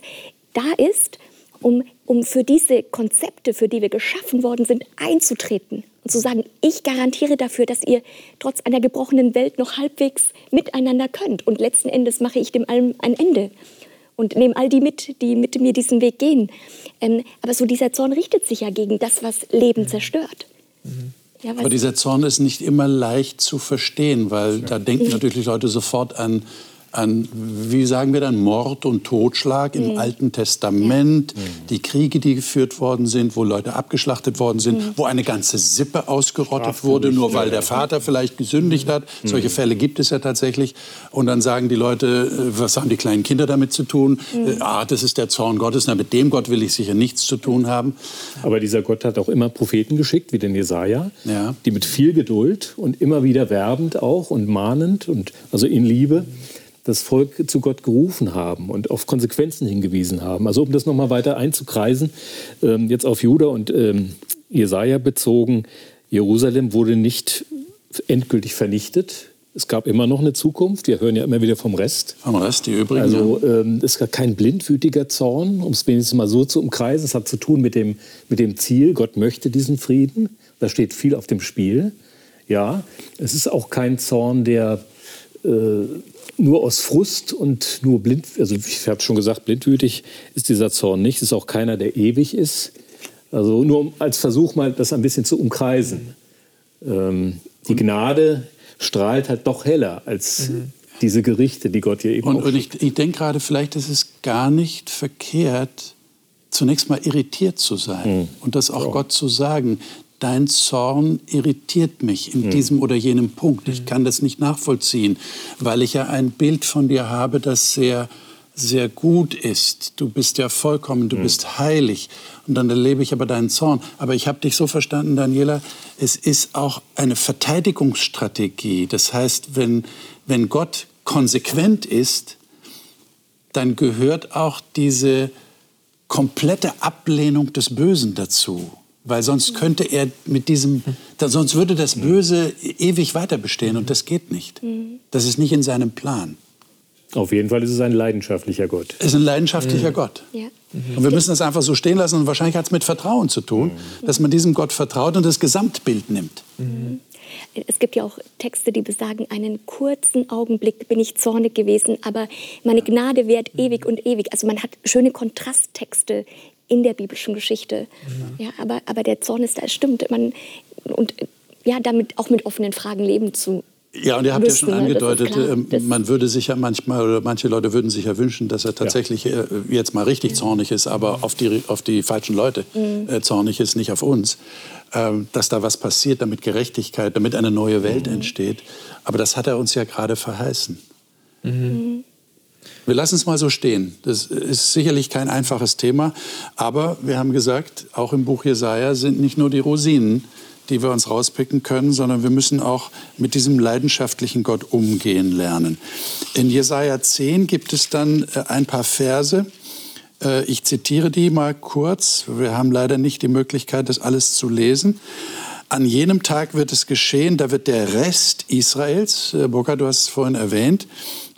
da ist um, um für diese Konzepte, für die wir geschaffen worden sind, einzutreten und zu sagen, ich garantiere dafür, dass ihr trotz einer gebrochenen Welt noch halbwegs miteinander könnt. Und letzten Endes mache ich dem allem ein Ende und nehme all die mit, die mit mir diesen Weg gehen. Ähm, aber so dieser Zorn richtet sich ja gegen das, was Leben zerstört. Mhm. Ja, aber dieser Zorn ist nicht immer leicht zu verstehen, weil da denken natürlich Leute sofort an an, wie sagen wir dann, Mord und Totschlag im mhm. Alten Testament, ja. die Kriege, die geführt worden sind, wo Leute abgeschlachtet worden sind, mhm. wo eine ganze Sippe ausgerottet Straf wurde, nur weil der Vater vielleicht gesündigt hat. Mhm. Solche Fälle gibt es ja tatsächlich. Und dann sagen die Leute, äh, was haben die kleinen Kinder damit zu tun? Mhm. Äh, ah, das ist der Zorn Gottes. Na, mit dem Gott will ich sicher nichts zu tun haben. Aber dieser Gott hat auch immer Propheten geschickt, wie den Jesaja, ja. die mit viel Geduld und immer wieder werbend auch und mahnend und also in Liebe das Volk zu Gott gerufen haben und auf Konsequenzen hingewiesen haben. Also um das nochmal weiter einzukreisen, ähm, jetzt auf Juda und ähm, Jesaja bezogen, Jerusalem wurde nicht endgültig vernichtet. Es gab immer noch eine Zukunft. Wir hören ja immer wieder vom Rest. Vom Rest, die übrigen. Also ähm, es ist kein blindwütiger Zorn, um es wenigstens mal so zu umkreisen. Es hat zu tun mit dem, mit dem Ziel, Gott möchte diesen Frieden. Da steht viel auf dem Spiel. Ja, es ist auch kein Zorn, der äh, nur aus Frust und nur blind, also ich habe schon gesagt, blindwütig ist dieser Zorn nicht. Es ist auch keiner, der ewig ist. Also nur als Versuch mal das ein bisschen zu umkreisen. Ähm, die Gnade strahlt halt doch heller als mhm. diese Gerichte, die Gott hier eben Und, und ich, ich denke gerade, vielleicht ist es gar nicht verkehrt, zunächst mal irritiert zu sein mhm. und das auch so. Gott zu sagen dein Zorn irritiert mich in mhm. diesem oder jenem Punkt. Ich hm. kann das nicht nachvollziehen, weil ich ja ein Bild von dir habe, das sehr, sehr gut ist. Du bist ja vollkommen, du mhm. bist heilig. Und dann erlebe ich aber deinen Zorn. Aber ich habe dich so verstanden, Daniela, es ist auch eine Verteidigungsstrategie. Das heißt, wenn, wenn Gott konsequent ist, dann gehört auch diese komplette Ablehnung des Bösen dazu. Weil sonst könnte er mit diesem, sonst würde das Böse ewig weiter bestehen und das geht nicht. Das ist nicht in seinem Plan. Auf jeden Fall ist es ein leidenschaftlicher Gott. Es ist ein leidenschaftlicher mhm. Gott. Ja. Und wir müssen das einfach so stehen lassen und wahrscheinlich hat es mit Vertrauen zu tun, mhm. dass man diesem Gott vertraut und das Gesamtbild nimmt. Mhm. Es gibt ja auch Texte, die besagen, einen kurzen Augenblick bin ich zornig gewesen, aber meine Gnade währt ewig und ewig. Also man hat schöne Kontrasttexte in der biblischen Geschichte. Mhm. Ja, aber, aber der Zorn ist da, es stimmt. Man, und ja, damit auch mit offenen Fragen leben zu ja, und ihr habt müssen, ja schon ne? angedeutet, äh, man würde sich ja manchmal, oder manche Leute würden sich ja wünschen, dass er tatsächlich ja. äh, jetzt mal richtig mhm. zornig ist, aber auf die, auf die falschen Leute mhm. äh, zornig ist, nicht auf uns. Ähm, dass da was passiert, damit Gerechtigkeit, damit eine neue Welt mhm. entsteht. Aber das hat er uns ja gerade verheißen. Mhm. Wir lassen es mal so stehen. Das ist sicherlich kein einfaches Thema, aber wir haben gesagt, auch im Buch Jesaja sind nicht nur die Rosinen, die wir uns rauspicken können, sondern wir müssen auch mit diesem leidenschaftlichen Gott umgehen lernen. In Jesaja 10 gibt es dann äh, ein paar Verse. Äh, ich zitiere die mal kurz. Wir haben leider nicht die Möglichkeit, das alles zu lesen. An jenem Tag wird es geschehen, da wird der Rest Israels, äh, Burkhard, du hast es vorhin erwähnt,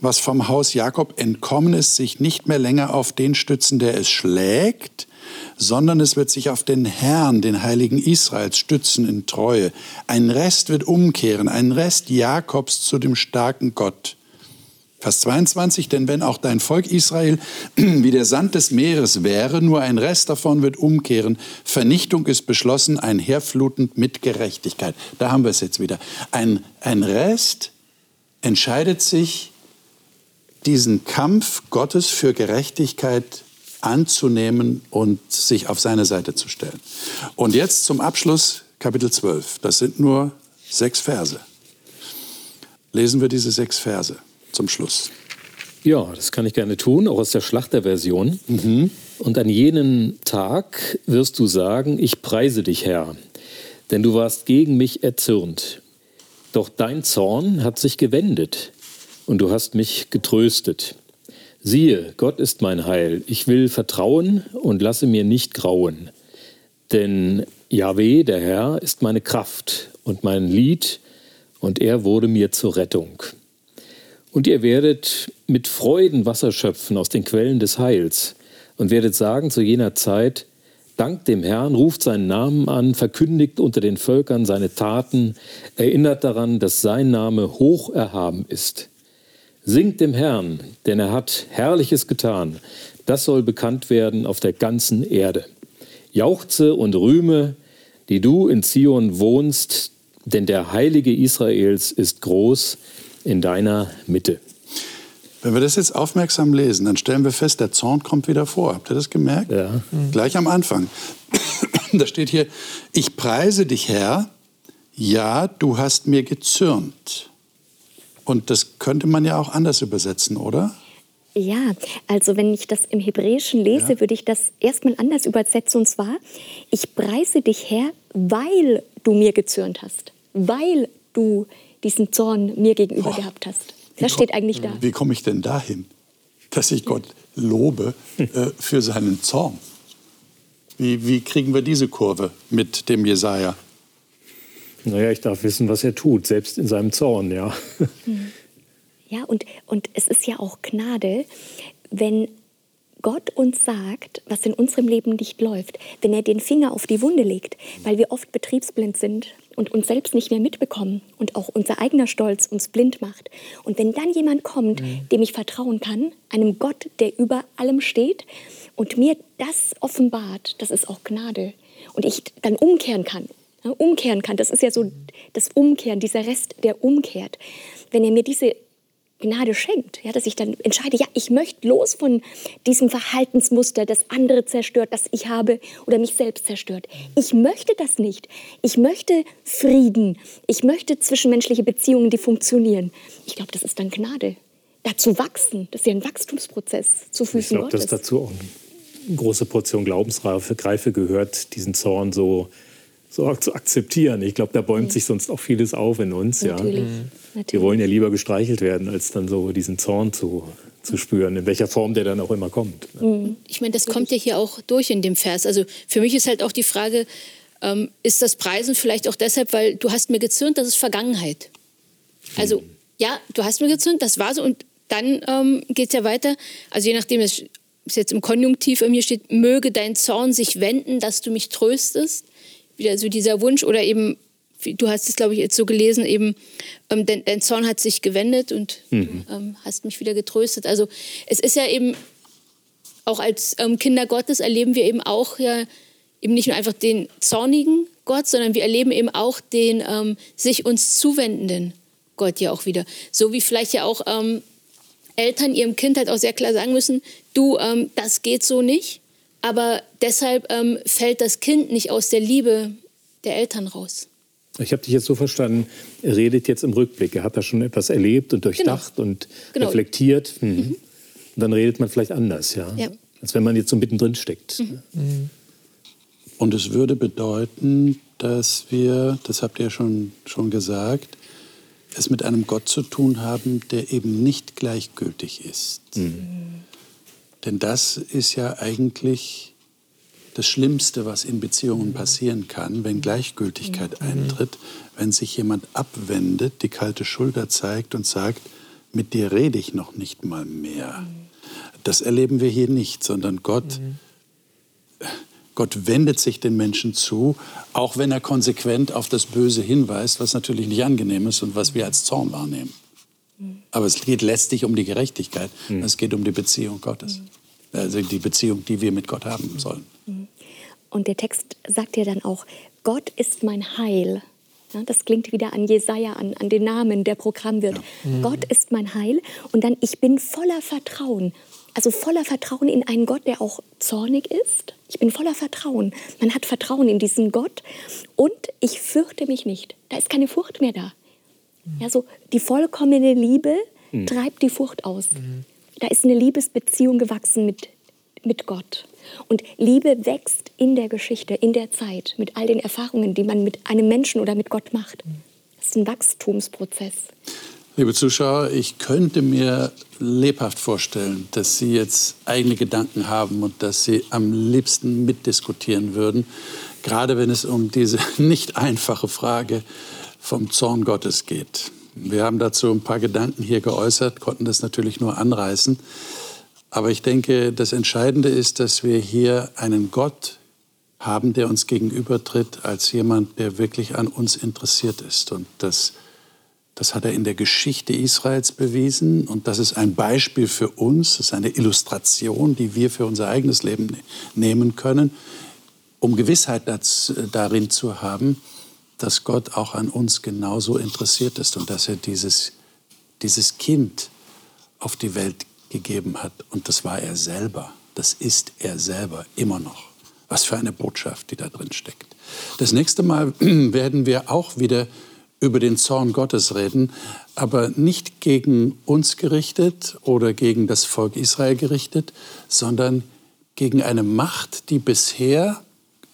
was vom Haus Jakob entkommen ist, sich nicht mehr länger auf den stützen, der es schlägt, sondern es wird sich auf den Herrn, den Heiligen Israels, stützen in Treue. Ein Rest wird umkehren, ein Rest Jakobs zu dem starken Gott. Vers 22, denn wenn auch dein Volk Israel wie der Sand des Meeres wäre, nur ein Rest davon wird umkehren. Vernichtung ist beschlossen, einherflutend mit Gerechtigkeit. Da haben wir es jetzt wieder. Ein, ein Rest entscheidet sich, diesen Kampf Gottes für Gerechtigkeit anzunehmen und sich auf seine Seite zu stellen. Und jetzt zum Abschluss Kapitel 12. Das sind nur sechs Verse. Lesen wir diese sechs Verse zum Schluss. Ja, das kann ich gerne tun, auch aus der Schlachterversion. Mhm. Und an jenem Tag wirst du sagen, ich preise dich, Herr, denn du warst gegen mich erzürnt. Doch dein Zorn hat sich gewendet und du hast mich getröstet. Siehe, Gott ist mein Heil. Ich will vertrauen und lasse mir nicht grauen. Denn Yahweh, der Herr, ist meine Kraft und mein Lied, und er wurde mir zur Rettung. Und ihr werdet mit Freuden Wasser schöpfen aus den Quellen des Heils und werdet sagen zu jener Zeit, Dankt dem Herrn, ruft seinen Namen an, verkündigt unter den Völkern seine Taten, erinnert daran, dass sein Name hoch erhaben ist. Singt dem Herrn, denn er hat Herrliches getan. Das soll bekannt werden auf der ganzen Erde. Jauchze und rühme, die du in Zion wohnst, denn der Heilige Israels ist groß in deiner Mitte. Wenn wir das jetzt aufmerksam lesen, dann stellen wir fest, der Zorn kommt wieder vor. Habt ihr das gemerkt? Ja. Mhm. Gleich am Anfang. da steht hier, ich preise dich, Herr, ja, du hast mir gezürnt. Und das könnte man ja auch anders übersetzen, oder? Ja, also wenn ich das im Hebräischen lese, ja. würde ich das erstmal anders übersetzen. Und zwar, ich preise dich, Herr, weil du mir gezürnt hast. Weil du diesen Zorn mir gegenüber oh, gehabt hast. Das steht eigentlich da. Wie komme ich denn dahin, dass ich Gott lobe äh, für seinen Zorn? Wie, wie kriegen wir diese Kurve mit dem Jesaja? Naja, ich darf wissen, was er tut, selbst in seinem Zorn, ja. Hm. Ja, und, und es ist ja auch Gnade, wenn Gott uns sagt, was in unserem Leben nicht läuft, wenn er den Finger auf die Wunde legt, weil wir oft betriebsblind sind und uns selbst nicht mehr mitbekommen und auch unser eigener Stolz uns blind macht. Und wenn dann jemand kommt, mhm. dem ich vertrauen kann, einem Gott, der über allem steht und mir das offenbart, das ist auch Gnade. Und ich dann umkehren kann Ne, umkehren kann. Das ist ja so das Umkehren, dieser Rest, der umkehrt. Wenn er mir diese Gnade schenkt, ja, dass ich dann entscheide, ja, ich möchte los von diesem Verhaltensmuster, das andere zerstört, das ich habe oder mich selbst zerstört. Ich möchte das nicht. Ich möchte Frieden. Ich möchte zwischenmenschliche Beziehungen, die funktionieren. Ich glaube, das ist dann Gnade. Dazu wachsen, das ist ja ein Wachstumsprozess zu Füßen Ich glaube, dass dazu auch eine große Portion Glaubensreife gehört, diesen Zorn so so zu akzeptieren. Ich glaube, da bäumt sich sonst auch vieles auf in uns. Natürlich. Ja. Mhm. Wir wollen ja lieber gestreichelt werden, als dann so diesen Zorn zu, zu spüren, in welcher Form der dann auch immer kommt. Ne? Mhm. Ich meine, das kommt ja hier auch durch in dem Vers. Also für mich ist halt auch die Frage, ähm, ist das Preisen vielleicht auch deshalb, weil du hast mir gezürnt, das ist Vergangenheit. Also mhm. ja, du hast mir gezürnt, das war so und dann ähm, geht es ja weiter. Also je nachdem, es ist jetzt im Konjunktiv bei mir steht, möge dein Zorn sich wenden, dass du mich tröstest wieder so dieser Wunsch oder eben, du hast es, glaube ich, jetzt so gelesen, eben, ähm, dein, dein, Zorn hat sich gewendet und mhm. ähm, hast mich wieder getröstet. Also es ist ja eben, auch als ähm, Kinder Gottes erleben wir eben auch ja eben nicht nur einfach den zornigen Gott, sondern wir erleben eben auch den ähm, sich uns zuwendenden Gott ja auch wieder. So wie vielleicht ja auch ähm, Eltern ihrem Kind halt auch sehr klar sagen müssen, du, ähm, das geht so nicht. Aber deshalb ähm, fällt das Kind nicht aus der Liebe der Eltern raus. Ich habe dich jetzt so verstanden, er redet jetzt im Rückblick. Er hat da schon etwas erlebt und durchdacht genau. und genau. reflektiert. Mhm. Mhm. Und dann redet man vielleicht anders, ja. Ja. Als wenn man jetzt so mittendrin steckt. Und es würde bedeuten, dass wir, das habt ihr schon, schon gesagt, es mit einem Gott zu tun haben, der eben nicht gleichgültig ist. Denn das ist ja eigentlich das Schlimmste, was in Beziehungen passieren kann, wenn Gleichgültigkeit eintritt, wenn sich jemand abwendet, die kalte Schulter zeigt und sagt, mit dir rede ich noch nicht mal mehr. Das erleben wir hier nicht, sondern Gott, Gott wendet sich den Menschen zu, auch wenn er konsequent auf das Böse hinweist, was natürlich nicht angenehm ist und was wir als Zorn wahrnehmen. Aber es geht letztlich um die Gerechtigkeit. Es geht um die Beziehung Gottes. Also die Beziehung, die wir mit Gott haben sollen. Und der Text sagt ja dann auch, Gott ist mein Heil. Ja, das klingt wieder an Jesaja, an, an den Namen, der Programm wird. Gott ist mein Heil. Und dann, ich bin voller Vertrauen. Also voller Vertrauen in einen Gott, der auch zornig ist. Ich bin voller Vertrauen. Man hat Vertrauen in diesen Gott. Und ich fürchte mich nicht. Da ist keine Furcht mehr da. Ja, so die vollkommene Liebe treibt die Furcht aus. Da ist eine Liebesbeziehung gewachsen mit, mit Gott. Und Liebe wächst in der Geschichte, in der Zeit, mit all den Erfahrungen, die man mit einem Menschen oder mit Gott macht. Das ist ein Wachstumsprozess. Liebe Zuschauer, ich könnte mir lebhaft vorstellen, dass Sie jetzt eigene Gedanken haben und dass Sie am liebsten mitdiskutieren würden, gerade wenn es um diese nicht einfache Frage vom Zorn Gottes geht. Wir haben dazu ein paar Gedanken hier geäußert, konnten das natürlich nur anreißen. Aber ich denke, das Entscheidende ist, dass wir hier einen Gott haben, der uns gegenübertritt als jemand, der wirklich an uns interessiert ist. Und das, das hat er in der Geschichte Israels bewiesen. Und das ist ein Beispiel für uns, das ist eine Illustration, die wir für unser eigenes Leben ne- nehmen können, um Gewissheit darin zu haben, dass Gott auch an uns genauso interessiert ist und dass er dieses, dieses Kind auf die Welt gegeben hat. Und das war er selber. Das ist er selber immer noch. Was für eine Botschaft, die da drin steckt. Das nächste Mal werden wir auch wieder über den Zorn Gottes reden, aber nicht gegen uns gerichtet oder gegen das Volk Israel gerichtet, sondern gegen eine Macht, die bisher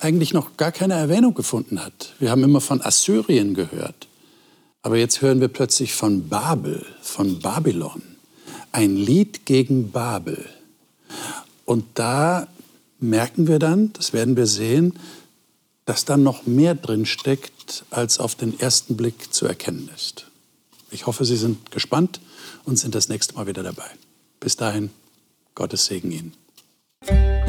eigentlich noch gar keine Erwähnung gefunden hat. Wir haben immer von Assyrien gehört, aber jetzt hören wir plötzlich von Babel, von Babylon. Ein Lied gegen Babel. Und da merken wir dann, das werden wir sehen, dass da noch mehr drin steckt, als auf den ersten Blick zu erkennen ist. Ich hoffe, Sie sind gespannt und sind das nächste Mal wieder dabei. Bis dahin, Gottes Segen Ihnen.